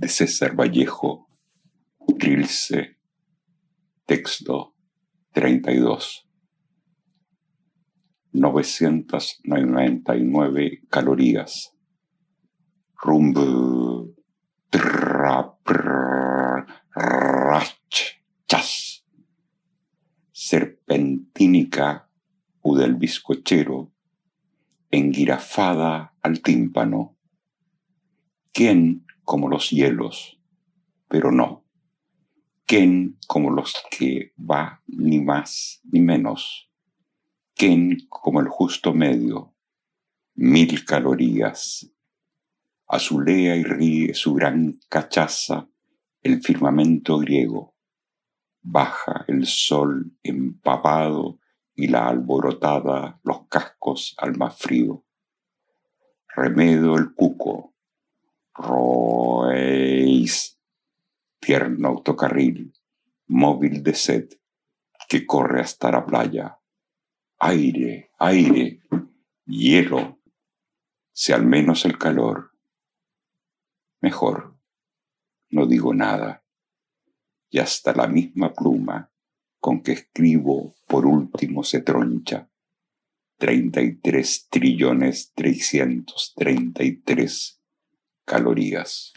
de César Vallejo, Trilce, texto 32. 999 calorías. Rumbo. chas. Serpentínica u del bizcochero, enguirafada al tímpano. ¿Quién como los hielos? Pero no. ¿Quién como los que va ni más ni menos? ¿Quién como el justo medio? Mil calorías. Azulea y ríe su gran cachaza el firmamento griego. Baja el sol empapado y la alborotada los cascos al más frío. Remedo el cuco, tierno autocarril, móvil de sed, que corre hasta la playa. Aire, aire, hielo, si al menos el calor. Mejor, no digo nada, y hasta la misma pluma con que escribo por último se troncha. 33 trillones 333 calorías.